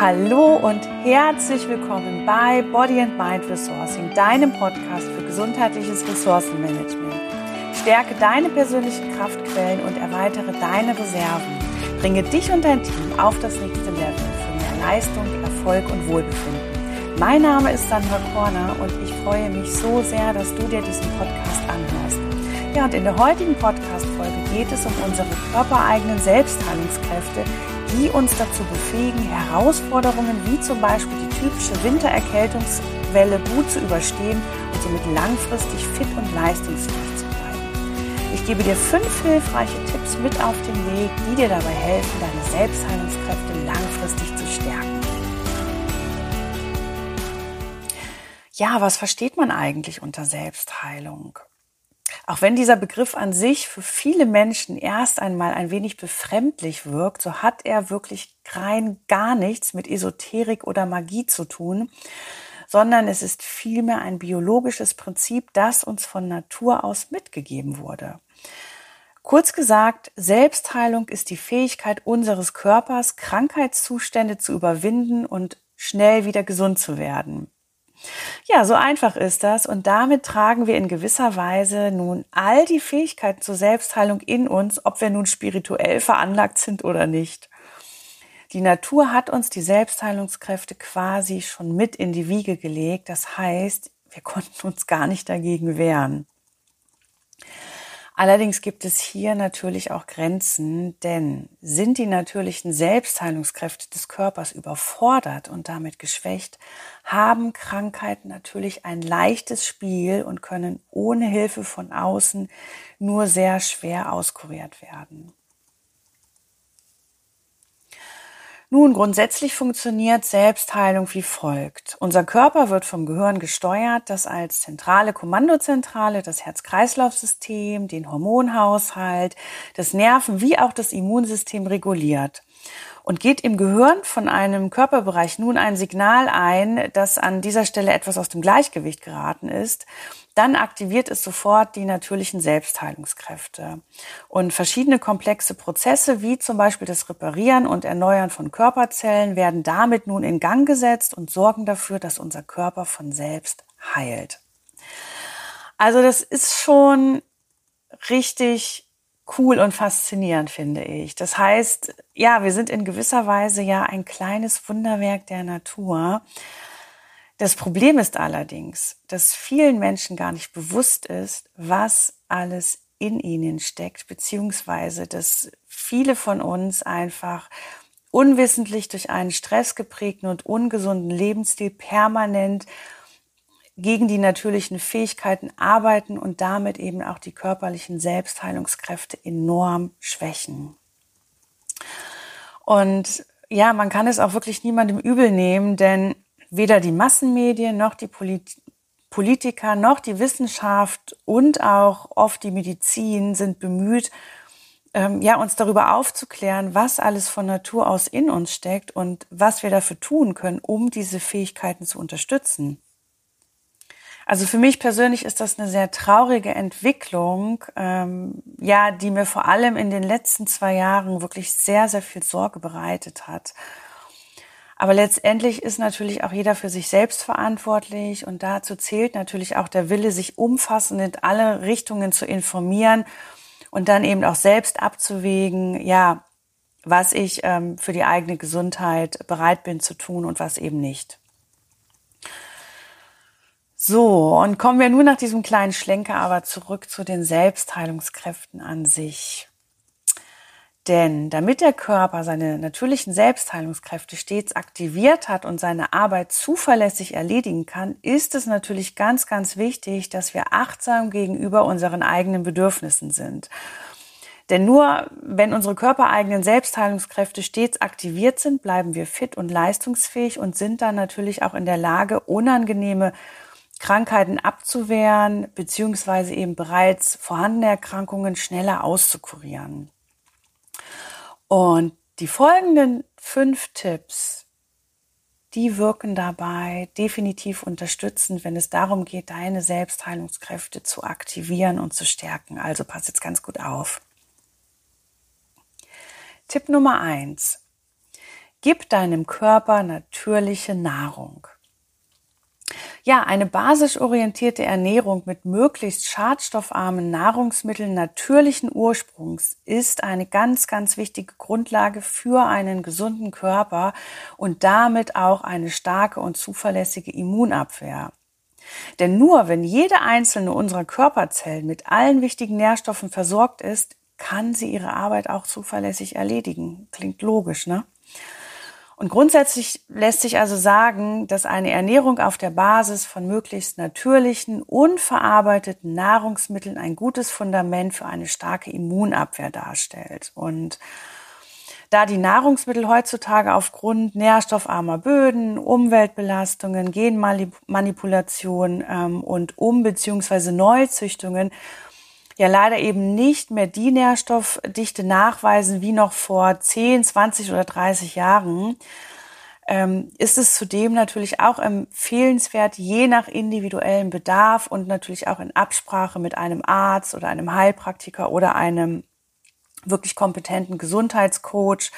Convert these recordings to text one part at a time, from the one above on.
Hallo und herzlich willkommen bei Body and Mind Resourcing, deinem Podcast für gesundheitliches Ressourcenmanagement. Stärke deine persönlichen Kraftquellen und erweitere deine Reserven. Bringe dich und dein Team auf das nächste Level für mehr Leistung, Erfolg und Wohlbefinden. Mein Name ist Sandra Korner und ich freue mich so sehr, dass du dir diesen Podcast anhörst. Ja, und in der heutigen Podcast-Folge geht es um unsere körpereigenen Selbstheilungskräfte, die uns dazu befähigen, Herausforderungen wie zum Beispiel die typische Wintererkältungswelle gut zu überstehen und somit langfristig fit und leistungsfähig zu bleiben. Ich gebe dir fünf hilfreiche Tipps mit auf den Weg, die dir dabei helfen, deine Selbstheilungskräfte langfristig zu stärken. Ja, was versteht man eigentlich unter Selbstheilung? Auch wenn dieser Begriff an sich für viele Menschen erst einmal ein wenig befremdlich wirkt, so hat er wirklich rein gar nichts mit Esoterik oder Magie zu tun, sondern es ist vielmehr ein biologisches Prinzip, das uns von Natur aus mitgegeben wurde. Kurz gesagt, Selbstheilung ist die Fähigkeit unseres Körpers, Krankheitszustände zu überwinden und schnell wieder gesund zu werden. Ja, so einfach ist das. Und damit tragen wir in gewisser Weise nun all die Fähigkeiten zur Selbstheilung in uns, ob wir nun spirituell veranlagt sind oder nicht. Die Natur hat uns die Selbstheilungskräfte quasi schon mit in die Wiege gelegt. Das heißt, wir konnten uns gar nicht dagegen wehren. Allerdings gibt es hier natürlich auch Grenzen, denn sind die natürlichen Selbstheilungskräfte des Körpers überfordert und damit geschwächt, haben Krankheiten natürlich ein leichtes Spiel und können ohne Hilfe von außen nur sehr schwer auskuriert werden. Nun, grundsätzlich funktioniert Selbstheilung wie folgt. Unser Körper wird vom Gehirn gesteuert, das als zentrale Kommandozentrale das Herz-Kreislauf-System, den Hormonhaushalt, das Nerven- wie auch das Immunsystem reguliert und geht im Gehirn von einem Körperbereich nun ein Signal ein, dass an dieser Stelle etwas aus dem Gleichgewicht geraten ist, dann aktiviert es sofort die natürlichen Selbstheilungskräfte. Und verschiedene komplexe Prozesse, wie zum Beispiel das Reparieren und Erneuern von Körperzellen, werden damit nun in Gang gesetzt und sorgen dafür, dass unser Körper von selbst heilt. Also das ist schon richtig cool und faszinierend, finde ich. Das heißt, ja, wir sind in gewisser Weise ja ein kleines Wunderwerk der Natur. Das Problem ist allerdings, dass vielen Menschen gar nicht bewusst ist, was alles in ihnen steckt, beziehungsweise dass viele von uns einfach unwissentlich durch einen stressgeprägten und ungesunden Lebensstil permanent gegen die natürlichen Fähigkeiten arbeiten und damit eben auch die körperlichen Selbstheilungskräfte enorm schwächen. Und ja, man kann es auch wirklich niemandem übel nehmen, denn weder die Massenmedien noch die Polit Politiker noch die Wissenschaft und auch oft die Medizin sind bemüht, ähm, ja, uns darüber aufzuklären, was alles von Natur aus in uns steckt und was wir dafür tun können, um diese Fähigkeiten zu unterstützen. Also für mich persönlich ist das eine sehr traurige Entwicklung, ähm, ja, die mir vor allem in den letzten zwei Jahren wirklich sehr, sehr viel Sorge bereitet hat. Aber letztendlich ist natürlich auch jeder für sich selbst verantwortlich und dazu zählt natürlich auch der Wille, sich umfassend in alle Richtungen zu informieren und dann eben auch selbst abzuwägen, ja, was ich ähm, für die eigene Gesundheit bereit bin zu tun und was eben nicht. So, und kommen wir nun nach diesem kleinen Schlenker aber zurück zu den Selbstheilungskräften an sich. Denn damit der Körper seine natürlichen Selbstheilungskräfte stets aktiviert hat und seine Arbeit zuverlässig erledigen kann, ist es natürlich ganz, ganz wichtig, dass wir achtsam gegenüber unseren eigenen Bedürfnissen sind. Denn nur wenn unsere körpereigenen Selbstheilungskräfte stets aktiviert sind, bleiben wir fit und leistungsfähig und sind dann natürlich auch in der Lage, unangenehme Krankheiten abzuwehren, beziehungsweise eben bereits vorhandene Erkrankungen schneller auszukurieren. Und die folgenden fünf Tipps, die wirken dabei definitiv unterstützend, wenn es darum geht, deine Selbstheilungskräfte zu aktivieren und zu stärken. Also pass jetzt ganz gut auf. Tipp Nummer eins. Gib deinem Körper natürliche Nahrung. Ja, eine basisch orientierte Ernährung mit möglichst schadstoffarmen Nahrungsmitteln natürlichen Ursprungs ist eine ganz, ganz wichtige Grundlage für einen gesunden Körper und damit auch eine starke und zuverlässige Immunabwehr. Denn nur wenn jede einzelne unserer Körperzellen mit allen wichtigen Nährstoffen versorgt ist, kann sie ihre Arbeit auch zuverlässig erledigen. Klingt logisch, ne? Und grundsätzlich lässt sich also sagen, dass eine Ernährung auf der Basis von möglichst natürlichen, unverarbeiteten Nahrungsmitteln ein gutes Fundament für eine starke Immunabwehr darstellt. Und da die Nahrungsmittel heutzutage aufgrund nährstoffarmer Böden, Umweltbelastungen, Genmanipulation ähm, und Um- bzw. Neuzüchtungen ja leider eben nicht mehr die Nährstoffdichte nachweisen wie noch vor 10, 20 oder 30 Jahren, ähm, ist es zudem natürlich auch empfehlenswert, je nach individuellem Bedarf und natürlich auch in Absprache mit einem Arzt oder einem Heilpraktiker oder einem wirklich kompetenten Gesundheitscoach,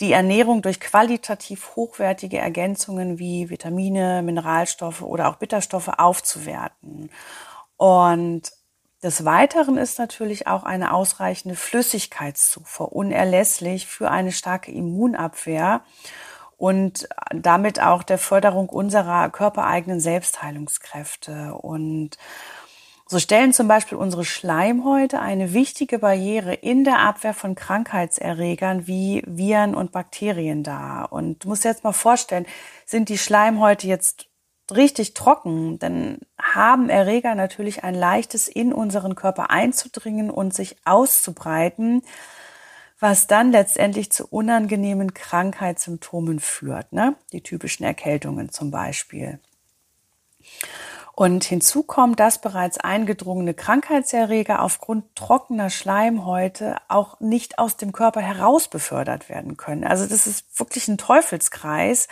die Ernährung durch qualitativ hochwertige Ergänzungen wie Vitamine, Mineralstoffe oder auch Bitterstoffe aufzuwerten. Und des Weiteren ist natürlich auch eine ausreichende Flüssigkeitszufuhr unerlässlich für eine starke Immunabwehr und damit auch der Förderung unserer körpereigenen Selbstheilungskräfte. Und so stellen zum Beispiel unsere Schleimhäute eine wichtige Barriere in der Abwehr von Krankheitserregern wie Viren und Bakterien dar. Und du musst dir jetzt mal vorstellen, sind die Schleimhäute jetzt richtig trocken, dann haben Erreger natürlich ein leichtes in unseren Körper einzudringen und sich auszubreiten, was dann letztendlich zu unangenehmen Krankheitssymptomen führt, ne? die typischen Erkältungen zum Beispiel. Und hinzu kommt, dass bereits eingedrungene Krankheitserreger aufgrund trockener Schleimhäute auch nicht aus dem Körper heraus befördert werden können. Also das ist wirklich ein Teufelskreis.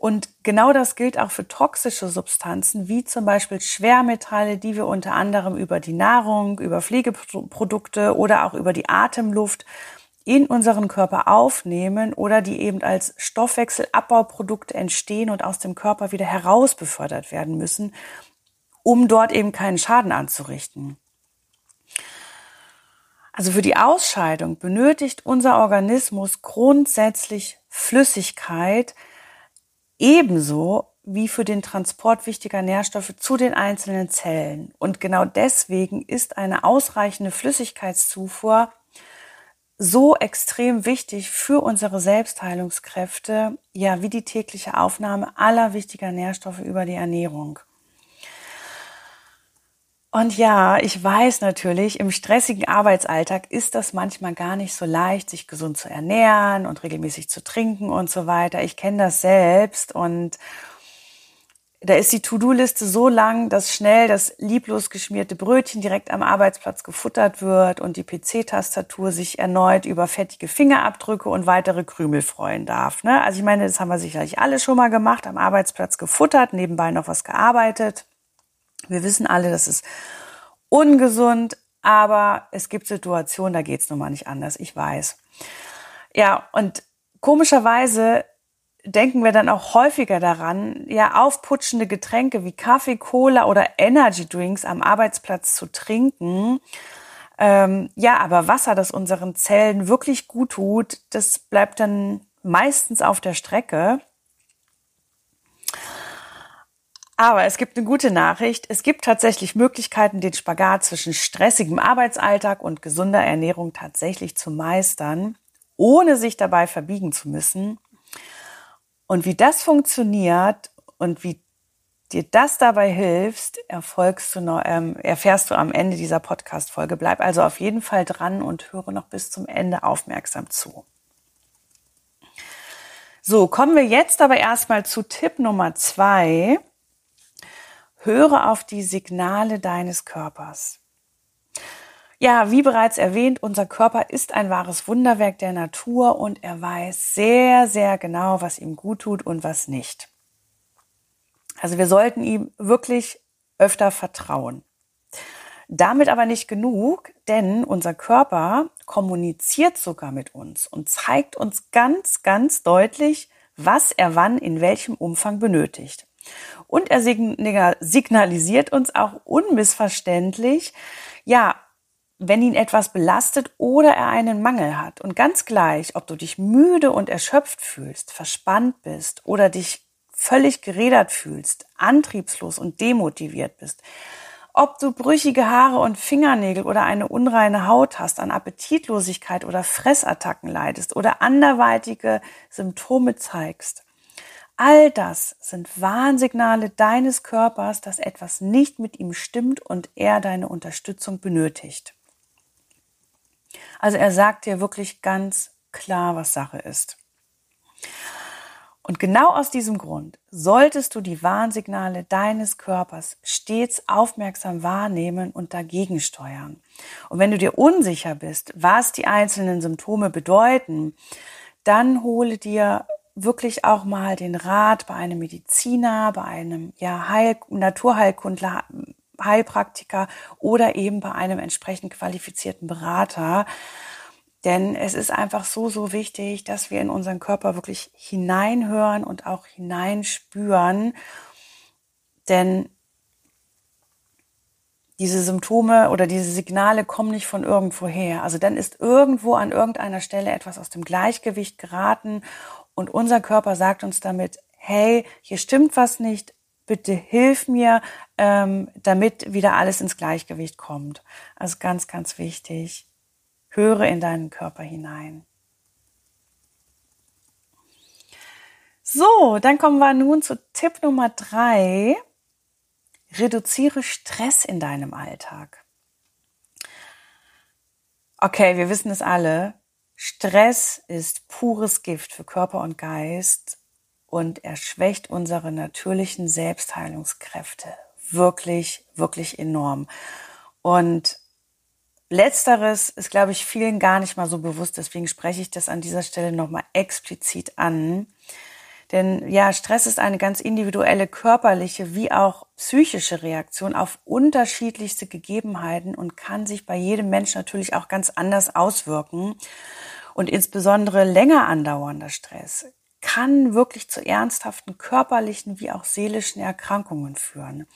Und genau das gilt auch für toxische Substanzen, wie zum Beispiel Schwermetalle, die wir unter anderem über die Nahrung, über Pflegeprodukte oder auch über die Atemluft in unseren Körper aufnehmen oder die eben als Stoffwechselabbauprodukte entstehen und aus dem Körper wieder heraus befördert werden müssen, um dort eben keinen Schaden anzurichten. Also für die Ausscheidung benötigt unser Organismus grundsätzlich Flüssigkeit, ebenso wie für den Transport wichtiger Nährstoffe zu den einzelnen Zellen. Und genau deswegen ist eine ausreichende Flüssigkeitszufuhr so extrem wichtig für unsere Selbstheilungskräfte, ja, wie die tägliche Aufnahme aller wichtiger Nährstoffe über die Ernährung. Und ja, ich weiß natürlich, im stressigen Arbeitsalltag ist das manchmal gar nicht so leicht, sich gesund zu ernähren und regelmäßig zu trinken und so weiter. Ich kenne das selbst und da ist die To-Do-Liste so lang, dass schnell das lieblos geschmierte Brötchen direkt am Arbeitsplatz gefuttert wird und die PC-Tastatur sich erneut über fettige Fingerabdrücke und weitere Krümel freuen darf. Ne? Also ich meine, das haben wir sicherlich alle schon mal gemacht, am Arbeitsplatz gefuttert, nebenbei noch was gearbeitet. Wir wissen alle, das ist ungesund, aber es gibt Situationen, da geht es nun mal nicht anders, ich weiß. Ja, und komischerweise denken wir dann auch häufiger daran, ja, aufputschende Getränke wie Kaffee, Cola oder Energy Drinks am Arbeitsplatz zu trinken. Ähm, ja, aber Wasser, das unseren Zellen wirklich gut tut, das bleibt dann meistens auf der Strecke. Aber es gibt eine gute Nachricht. Es gibt tatsächlich Möglichkeiten, den Spagat zwischen stressigem Arbeitsalltag und gesunder Ernährung tatsächlich zu meistern, ohne sich dabei verbiegen zu müssen. Und wie das funktioniert und wie dir das dabei hilft, du noch, ähm, erfährst du am Ende dieser Podcast-Folge. Bleib also auf jeden Fall dran und höre noch bis zum Ende aufmerksam zu. So, kommen wir jetzt aber erstmal zu Tipp Nummer zwei. Höre auf die Signale deines Körpers. Ja, wie bereits erwähnt, unser Körper ist ein wahres Wunderwerk der Natur und er weiß sehr, sehr genau, was ihm gut tut und was nicht. Also wir sollten ihm wirklich öfter vertrauen. Damit aber nicht genug, denn unser Körper kommuniziert sogar mit uns und zeigt uns ganz, ganz deutlich, was er wann in welchem Umfang benötigt. Und er signalisiert uns auch unmissverständlich, ja, wenn ihn etwas belastet oder er einen Mangel hat. Und ganz gleich, ob du dich müde und erschöpft fühlst, verspannt bist oder dich völlig gerädert fühlst, antriebslos und demotiviert bist, ob du brüchige Haare und Fingernägel oder eine unreine Haut hast, an Appetitlosigkeit oder Fressattacken leidest oder anderweitige Symptome zeigst. All das sind Warnsignale deines Körpers, dass etwas nicht mit ihm stimmt und er deine Unterstützung benötigt. Also er sagt dir wirklich ganz klar, was Sache ist. Und genau aus diesem Grund solltest du die Warnsignale deines Körpers stets aufmerksam wahrnehmen und dagegen steuern. Und wenn du dir unsicher bist, was die einzelnen Symptome bedeuten, dann hole dir wirklich auch mal den Rat bei einem Mediziner, bei einem ja, Heil Naturheilkundler, Heilpraktiker oder eben bei einem entsprechend qualifizierten Berater. Denn es ist einfach so, so wichtig, dass wir in unseren Körper wirklich hineinhören und auch hineinspüren. Denn diese Symptome oder diese Signale kommen nicht von irgendwoher. Also dann ist irgendwo an irgendeiner Stelle etwas aus dem Gleichgewicht geraten und unser Körper sagt uns damit, hey, hier stimmt was nicht, bitte hilf mir, ähm, damit wieder alles ins Gleichgewicht kommt. Also ganz, ganz wichtig. Höre in deinen Körper hinein. So, dann kommen wir nun zu Tipp Nummer drei. Reduziere Stress in deinem Alltag. Okay, wir wissen es alle. Stress ist pures Gift für Körper und Geist und er schwächt unsere natürlichen Selbstheilungskräfte wirklich, wirklich enorm. Und Letzteres ist, glaube ich, vielen gar nicht mal so bewusst. Deswegen spreche ich das an dieser Stelle nochmal explizit an. Denn ja, Stress ist eine ganz individuelle körperliche wie auch psychische Reaktion auf unterschiedlichste Gegebenheiten und kann sich bei jedem Menschen natürlich auch ganz anders auswirken. Und insbesondere länger andauernder Stress kann wirklich zu ernsthaften körperlichen wie auch seelischen Erkrankungen führen.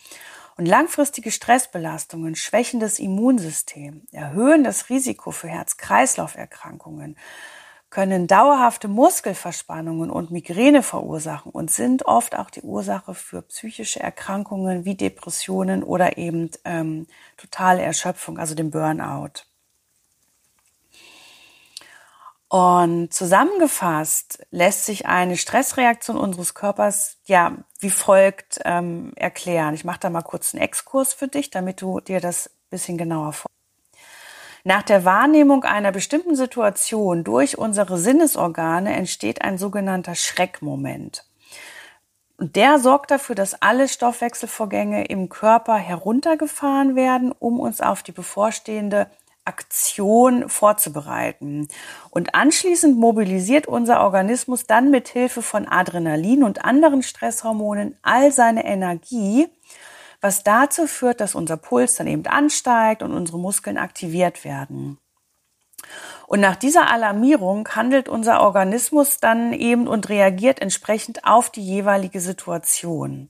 Und langfristige Stressbelastungen schwächen das Immunsystem, erhöhen das Risiko für Herz-Kreislauf-Erkrankungen, können dauerhafte Muskelverspannungen und Migräne verursachen und sind oft auch die Ursache für psychische Erkrankungen wie Depressionen oder eben ähm, totale Erschöpfung, also den Burnout. Und zusammengefasst lässt sich eine Stressreaktion unseres Körpers ja wie folgt ähm, erklären. Ich mache da mal kurz einen Exkurs für dich, damit du dir das bisschen genauer vor. Nach der Wahrnehmung einer bestimmten Situation durch unsere Sinnesorgane entsteht ein sogenannter Schreckmoment. Der sorgt dafür, dass alle Stoffwechselvorgänge im Körper heruntergefahren werden, um uns auf die bevorstehende Aktion vorzubereiten. Und anschließend mobilisiert unser Organismus dann mit Hilfe von Adrenalin und anderen Stresshormonen all seine Energie, was dazu führt, dass unser Puls dann eben ansteigt und unsere Muskeln aktiviert werden. Und nach dieser Alarmierung handelt unser Organismus dann eben und reagiert entsprechend auf die jeweilige Situation.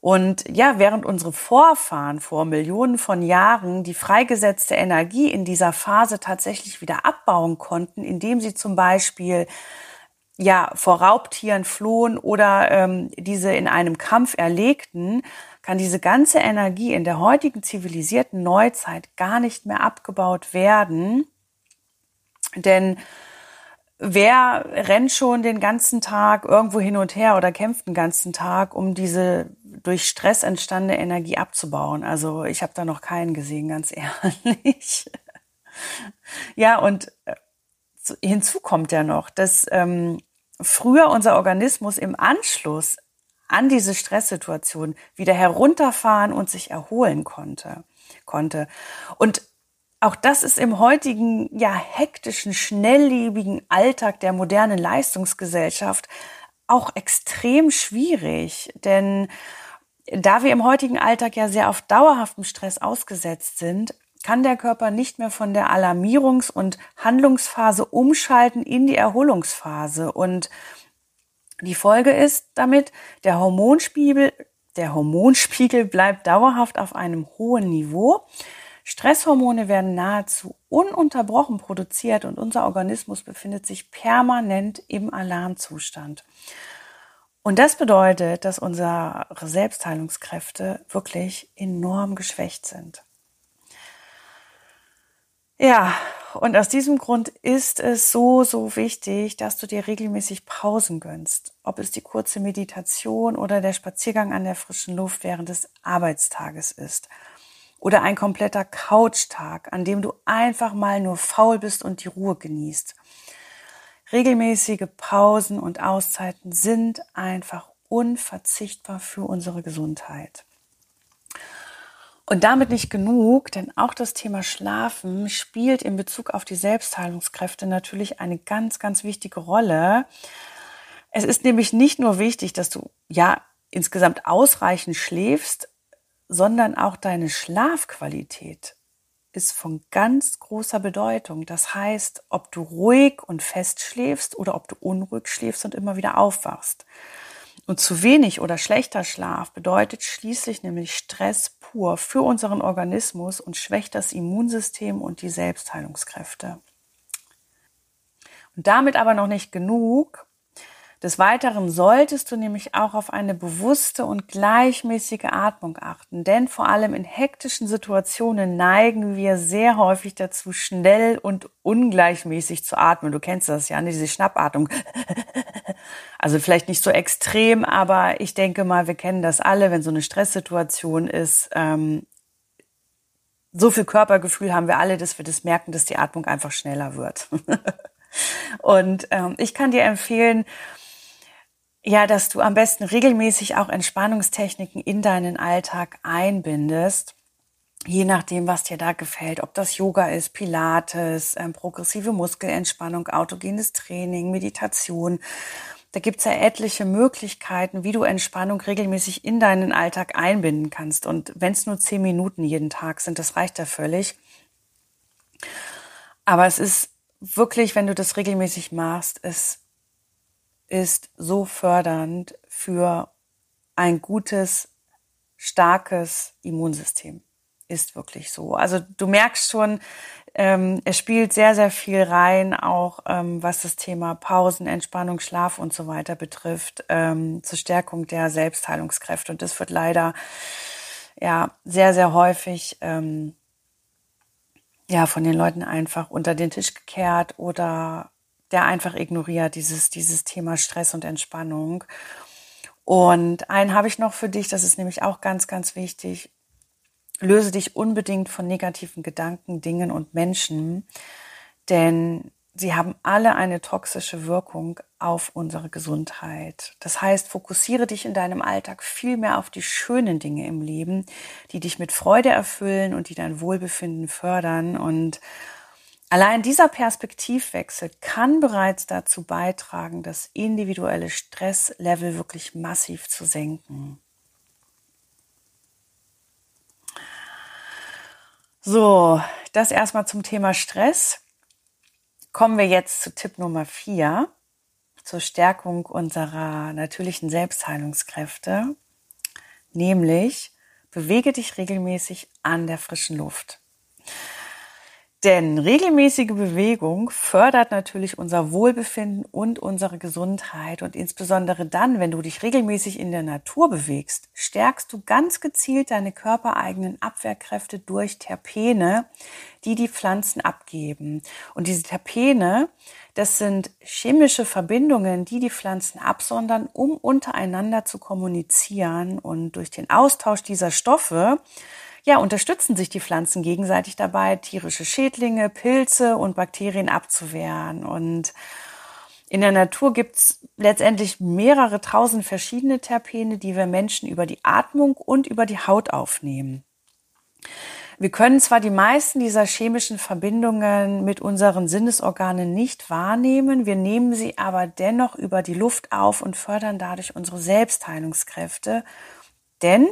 Und ja, während unsere Vorfahren vor Millionen von Jahren die freigesetzte Energie in dieser Phase tatsächlich wieder abbauen konnten, indem sie zum Beispiel ja vor Raubtieren flohen oder ähm, diese in einem Kampf erlegten, kann diese ganze Energie in der heutigen zivilisierten Neuzeit gar nicht mehr abgebaut werden. Denn wer rennt schon den ganzen Tag irgendwo hin und her oder kämpft den ganzen Tag, um diese durch Stress entstandene Energie abzubauen? Also ich habe da noch keinen gesehen, ganz ehrlich. ja, und äh, hinzu kommt ja noch, dass ähm, früher unser Organismus im Anschluss an diese Stresssituation wieder herunterfahren und sich erholen konnte. konnte. Und auch das ist im heutigen, ja, hektischen, schnelllebigen Alltag der modernen Leistungsgesellschaft auch extrem schwierig, denn da wir im heutigen Alltag ja sehr auf dauerhaftem Stress ausgesetzt sind, kann der Körper nicht mehr von der Alarmierungs- und Handlungsphase umschalten in die Erholungsphase. Und die Folge ist damit, der Hormonspiegel, der Hormonspiegel bleibt dauerhaft auf einem hohen Niveau. Stresshormone werden nahezu ununterbrochen produziert und unser Organismus befindet sich permanent im Alarmzustand. Und das bedeutet, dass unsere Selbstheilungskräfte wirklich enorm geschwächt sind. Ja, und aus diesem Grund ist es so, so wichtig, dass du dir regelmäßig Pausen gönnst. Ob es die kurze Meditation oder der Spaziergang an der frischen Luft während des Arbeitstages ist. Oder ein kompletter Couchtag, an dem du einfach mal nur faul bist und die Ruhe genießt. Regelmäßige Pausen und Auszeiten sind einfach unverzichtbar für unsere Gesundheit. Und damit nicht genug, denn auch das Thema Schlafen spielt in Bezug auf die Selbstheilungskräfte natürlich eine ganz, ganz wichtige Rolle. Es ist nämlich nicht nur wichtig, dass du ja insgesamt ausreichend schläfst, sondern auch deine Schlafqualität ist von ganz großer Bedeutung. Das heißt, ob du ruhig und fest schläfst oder ob du unruhig schläfst und immer wieder aufwachst. Und zu wenig oder schlechter Schlaf bedeutet schließlich nämlich Stress pur für unseren Organismus und schwächt das Immunsystem und die Selbstheilungskräfte. Und damit aber noch nicht genug. Des Weiteren solltest du nämlich auch auf eine bewusste und gleichmäßige Atmung achten, denn vor allem in hektischen Situationen neigen wir sehr häufig dazu, schnell und ungleichmäßig zu atmen. Du kennst das ja, ne? diese Schnappatmung. Also vielleicht nicht so extrem, aber ich denke mal, wir kennen das alle, wenn so eine Stresssituation ist. Ähm, so viel Körpergefühl haben wir alle, dass wir das merken, dass die Atmung einfach schneller wird. und ähm, ich kann dir empfehlen, ja, dass du am besten regelmäßig auch Entspannungstechniken in deinen Alltag einbindest. Je nachdem, was dir da gefällt, ob das Yoga ist, Pilates, ähm, progressive Muskelentspannung, autogenes Training, Meditation. Da gibt's ja etliche Möglichkeiten, wie du Entspannung regelmäßig in deinen Alltag einbinden kannst. Und wenn es nur zehn Minuten jeden Tag sind, das reicht ja völlig. Aber es ist wirklich, wenn du das regelmäßig machst, es ist so fördernd für ein gutes, starkes Immunsystem. Ist wirklich so. Also du merkst schon, ähm, es spielt sehr, sehr viel rein, auch ähm, was das Thema Pausen, Entspannung, Schlaf und so weiter betrifft, ähm, zur Stärkung der Selbstheilungskräfte. Und das wird leider ja sehr, sehr häufig ähm, ja von den Leuten einfach unter den Tisch gekehrt oder der einfach ignoriert, dieses, dieses Thema Stress und Entspannung. Und einen habe ich noch für dich, das ist nämlich auch ganz, ganz wichtig. Löse dich unbedingt von negativen Gedanken, Dingen und Menschen, denn sie haben alle eine toxische Wirkung auf unsere Gesundheit. Das heißt, fokussiere dich in deinem Alltag viel mehr auf die schönen Dinge im Leben, die dich mit Freude erfüllen und die dein Wohlbefinden fördern und Allein dieser Perspektivwechsel kann bereits dazu beitragen, das individuelle Stresslevel wirklich massiv zu senken. So, das erstmal zum Thema Stress. Kommen wir jetzt zu Tipp Nummer vier, zur Stärkung unserer natürlichen Selbstheilungskräfte, nämlich bewege dich regelmäßig an der frischen Luft. Denn regelmäßige Bewegung fördert natürlich unser Wohlbefinden und unsere Gesundheit. Und insbesondere dann, wenn du dich regelmäßig in der Natur bewegst, stärkst du ganz gezielt deine körpereigenen Abwehrkräfte durch Terpene, die die Pflanzen abgeben. Und diese Terpene, das sind chemische Verbindungen, die die Pflanzen absondern, um untereinander zu kommunizieren. Und durch den Austausch dieser Stoffe ja, unterstützen sich die Pflanzen gegenseitig dabei, tierische Schädlinge, Pilze und Bakterien abzuwehren. Und in der Natur gibt's letztendlich mehrere tausend verschiedene Terpene, die wir Menschen über die Atmung und über die Haut aufnehmen. Wir können zwar die meisten dieser chemischen Verbindungen mit unseren Sinnesorganen nicht wahrnehmen, wir nehmen sie aber dennoch über die Luft auf und fördern dadurch unsere Selbstheilungskräfte. Denn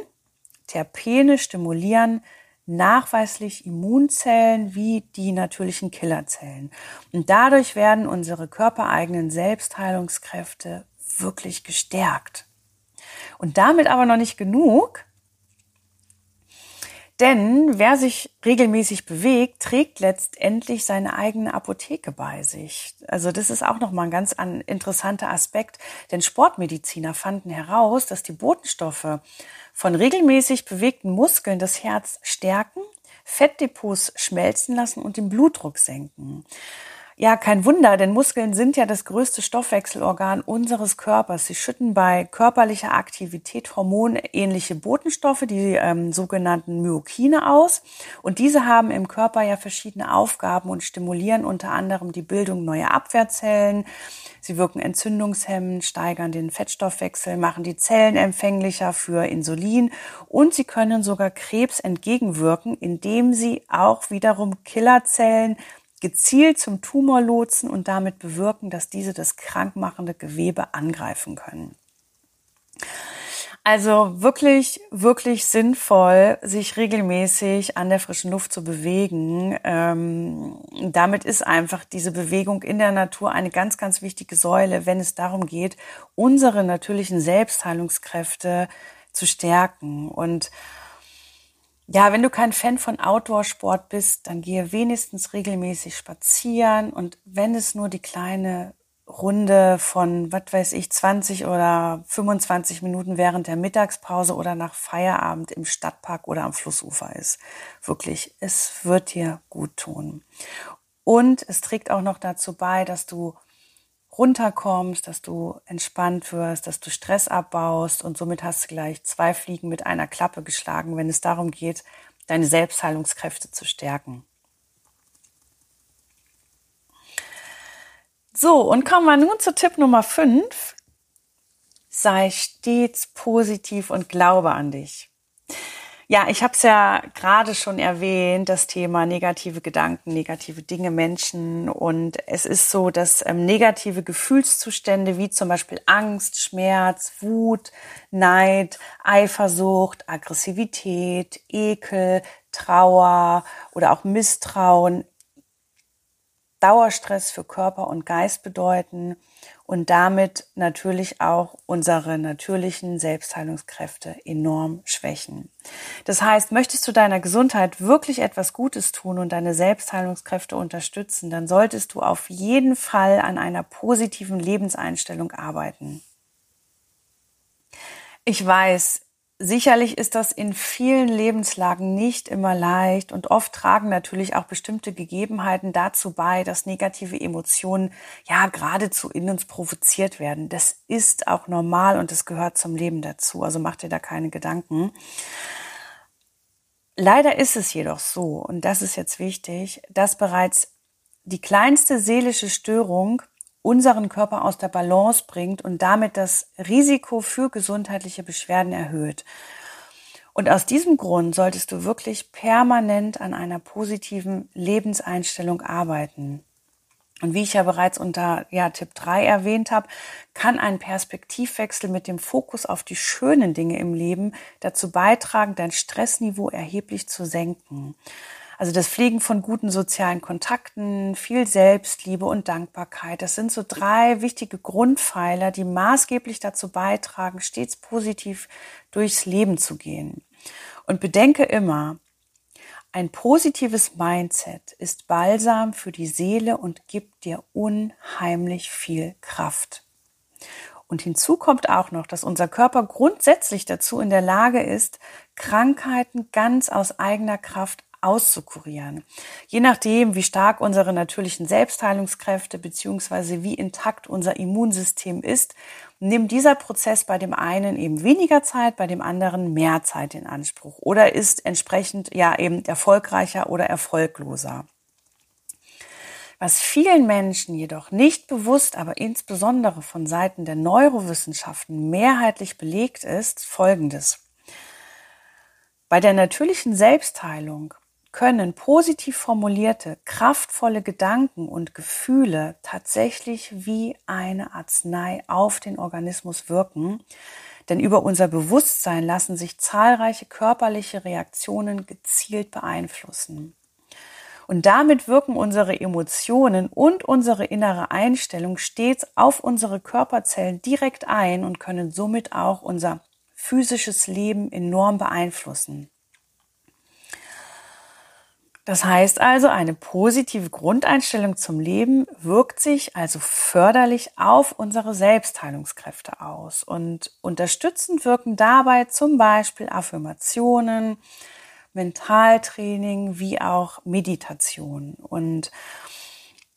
Terpene stimulieren nachweislich Immunzellen wie die natürlichen Killerzellen. Und dadurch werden unsere körpereigenen Selbstheilungskräfte wirklich gestärkt. Und damit aber noch nicht genug, denn wer sich regelmäßig bewegt, trägt letztendlich seine eigene Apotheke bei sich. Also das ist auch nochmal ein ganz interessanter Aspekt, denn Sportmediziner fanden heraus, dass die Botenstoffe von regelmäßig bewegten Muskeln das Herz stärken, Fettdepots schmelzen lassen und den Blutdruck senken. Ja, kein Wunder, denn Muskeln sind ja das größte Stoffwechselorgan unseres Körpers. Sie schütten bei körperlicher Aktivität hormonähnliche Botenstoffe, die ähm, sogenannten Myokine aus. Und diese haben im Körper ja verschiedene Aufgaben und stimulieren unter anderem die Bildung neuer Abwehrzellen. Sie wirken entzündungshemmend, steigern den Fettstoffwechsel, machen die Zellen empfänglicher für Insulin und sie können sogar Krebs entgegenwirken, indem sie auch wiederum Killerzellen gezielt zum Tumor lotsen und damit bewirken, dass diese das krankmachende Gewebe angreifen können. Also wirklich, wirklich sinnvoll, sich regelmäßig an der frischen Luft zu bewegen. Ähm, damit ist einfach diese Bewegung in der Natur eine ganz, ganz wichtige Säule, wenn es darum geht, unsere natürlichen Selbstheilungskräfte zu stärken. Und ja, wenn du kein Fan von Outdoor-Sport bist, dann gehe wenigstens regelmäßig spazieren und wenn es nur die kleine Runde von, was weiß ich, 20 oder 25 Minuten während der Mittagspause oder nach Feierabend im Stadtpark oder am Flussufer ist. Wirklich, es wird dir gut tun. Und es trägt auch noch dazu bei, dass du runterkommst, dass du entspannt wirst, dass du Stress abbaust und somit hast du gleich zwei Fliegen mit einer Klappe geschlagen, wenn es darum geht, deine Selbstheilungskräfte zu stärken. So, und kommen wir nun zu Tipp Nummer 5. Sei stets positiv und glaube an dich. Ja, ich habe es ja gerade schon erwähnt, das Thema negative Gedanken, negative Dinge, Menschen. Und es ist so, dass ähm, negative Gefühlszustände wie zum Beispiel Angst, Schmerz, Wut, Neid, Eifersucht, Aggressivität, Ekel, Trauer oder auch Misstrauen Dauerstress für Körper und Geist bedeuten und damit natürlich auch unsere natürlichen Selbstheilungskräfte enorm schwächen. Das heißt, möchtest du deiner Gesundheit wirklich etwas Gutes tun und deine Selbstheilungskräfte unterstützen, dann solltest du auf jeden Fall an einer positiven Lebenseinstellung arbeiten. Ich weiß, Sicherlich ist das in vielen Lebenslagen nicht immer leicht und oft tragen natürlich auch bestimmte Gegebenheiten dazu bei, dass negative Emotionen ja geradezu in uns provoziert werden. Das ist auch normal und das gehört zum Leben dazu. Also mach dir da keine Gedanken. Leider ist es jedoch so, und das ist jetzt wichtig, dass bereits die kleinste seelische Störung unseren Körper aus der Balance bringt und damit das Risiko für gesundheitliche Beschwerden erhöht. Und aus diesem Grund solltest du wirklich permanent an einer positiven Lebenseinstellung arbeiten. Und wie ich ja bereits unter ja, Tipp 3 erwähnt habe, kann ein Perspektivwechsel mit dem Fokus auf die schönen Dinge im Leben dazu beitragen, dein Stressniveau erheblich zu senken. Also das Pflegen von guten sozialen Kontakten, viel Selbstliebe und Dankbarkeit. Das sind so drei wichtige Grundpfeiler, die maßgeblich dazu beitragen, stets positiv durchs Leben zu gehen. Und bedenke immer, ein positives Mindset ist Balsam für die Seele und gibt dir unheimlich viel Kraft. Und hinzu kommt auch noch, dass unser Körper grundsätzlich dazu in der Lage ist, Krankheiten ganz aus eigener Kraft auszukurieren. Je nachdem, wie stark unsere natürlichen Selbstheilungskräfte beziehungsweise wie intakt unser Immunsystem ist, nimmt dieser Prozess bei dem einen eben weniger Zeit, bei dem anderen mehr Zeit in Anspruch oder ist entsprechend ja eben erfolgreicher oder erfolgloser. Was vielen Menschen jedoch nicht bewusst, aber insbesondere von Seiten der Neurowissenschaften mehrheitlich belegt ist, folgendes. Bei der natürlichen Selbstheilung können positiv formulierte, kraftvolle Gedanken und Gefühle tatsächlich wie eine Arznei auf den Organismus wirken. Denn über unser Bewusstsein lassen sich zahlreiche körperliche Reaktionen gezielt beeinflussen. Und damit wirken unsere Emotionen und unsere innere Einstellung stets auf unsere Körperzellen direkt ein und können somit auch unser physisches Leben enorm beeinflussen. Das heißt also, eine positive Grundeinstellung zum Leben wirkt sich also förderlich auf unsere Selbstheilungskräfte aus. Und unterstützend wirken dabei zum Beispiel Affirmationen, Mentaltraining wie auch Meditation. Und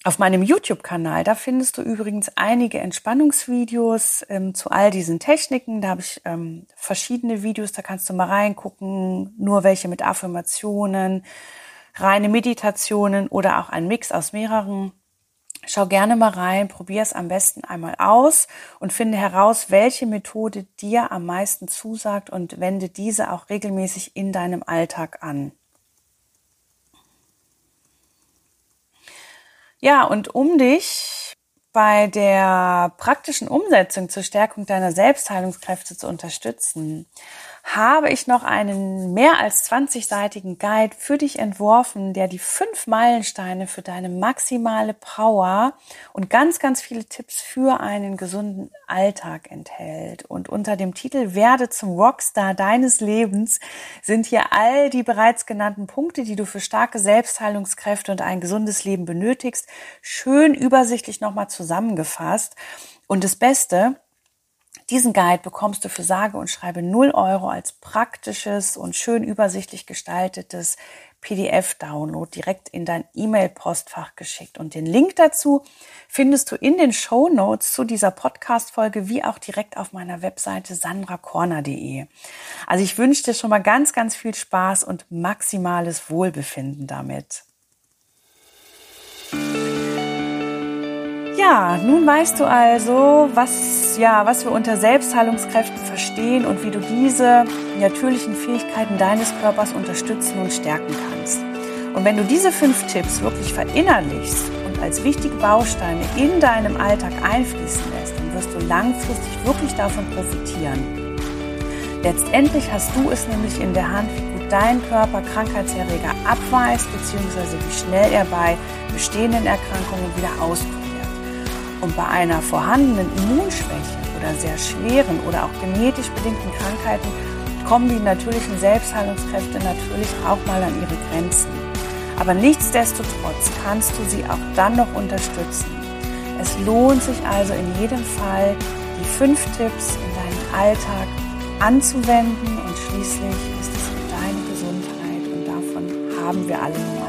auf meinem YouTube-Kanal, da findest du übrigens einige Entspannungsvideos ähm, zu all diesen Techniken. Da habe ich ähm, verschiedene Videos, da kannst du mal reingucken, nur welche mit Affirmationen, reine Meditationen oder auch ein Mix aus mehreren. Schau gerne mal rein, probier es am besten einmal aus und finde heraus, welche Methode dir am meisten zusagt und wende diese auch regelmäßig in deinem Alltag an. Ja, und um dich bei der praktischen Umsetzung zur Stärkung deiner Selbstheilungskräfte zu unterstützen, habe ich noch einen mehr als 20-seitigen Guide für dich entworfen, der die fünf Meilensteine für deine maximale Power und ganz, ganz viele Tipps für einen gesunden Alltag enthält. Und unter dem Titel Werde zum Rockstar deines Lebens sind hier all die bereits genannten Punkte, die du für starke Selbstheilungskräfte und ein gesundes Leben benötigst, schön übersichtlich nochmal zusammengefasst. Und das Beste, diesen Guide bekommst du für sage und schreibe 0 Euro als praktisches und schön übersichtlich gestaltetes PDF-Download direkt in dein E-Mail-Postfach geschickt. Und den Link dazu findest du in den Show Notes zu dieser Podcast-Folge wie auch direkt auf meiner Webseite sandrakorner.de. Also ich wünsche dir schon mal ganz, ganz viel Spaß und maximales Wohlbefinden damit. Ja, nun weißt du also, was, ja, was wir unter Selbstheilungskräften verstehen und wie du diese natürlichen Fähigkeiten deines Körpers unterstützen und stärken kannst. Und wenn du diese fünf Tipps wirklich verinnerlichst und als wichtige Bausteine in deinem Alltag einfließen lässt, dann wirst du langfristig wirklich davon profitieren. Letztendlich hast du es nämlich in der Hand, wie gut dein Körper Krankheitserreger abweist, beziehungsweise wie schnell er bei bestehenden Erkrankungen wieder auskommt. Und bei einer vorhandenen Immunschwäche oder sehr schweren oder auch genetisch bedingten Krankheiten kommen die natürlichen Selbstheilungskräfte natürlich auch mal an ihre Grenzen. Aber nichtsdestotrotz kannst du sie auch dann noch unterstützen. Es lohnt sich also in jedem Fall, die fünf Tipps in deinen Alltag anzuwenden und schließlich ist es für deine Gesundheit und davon haben wir alle nur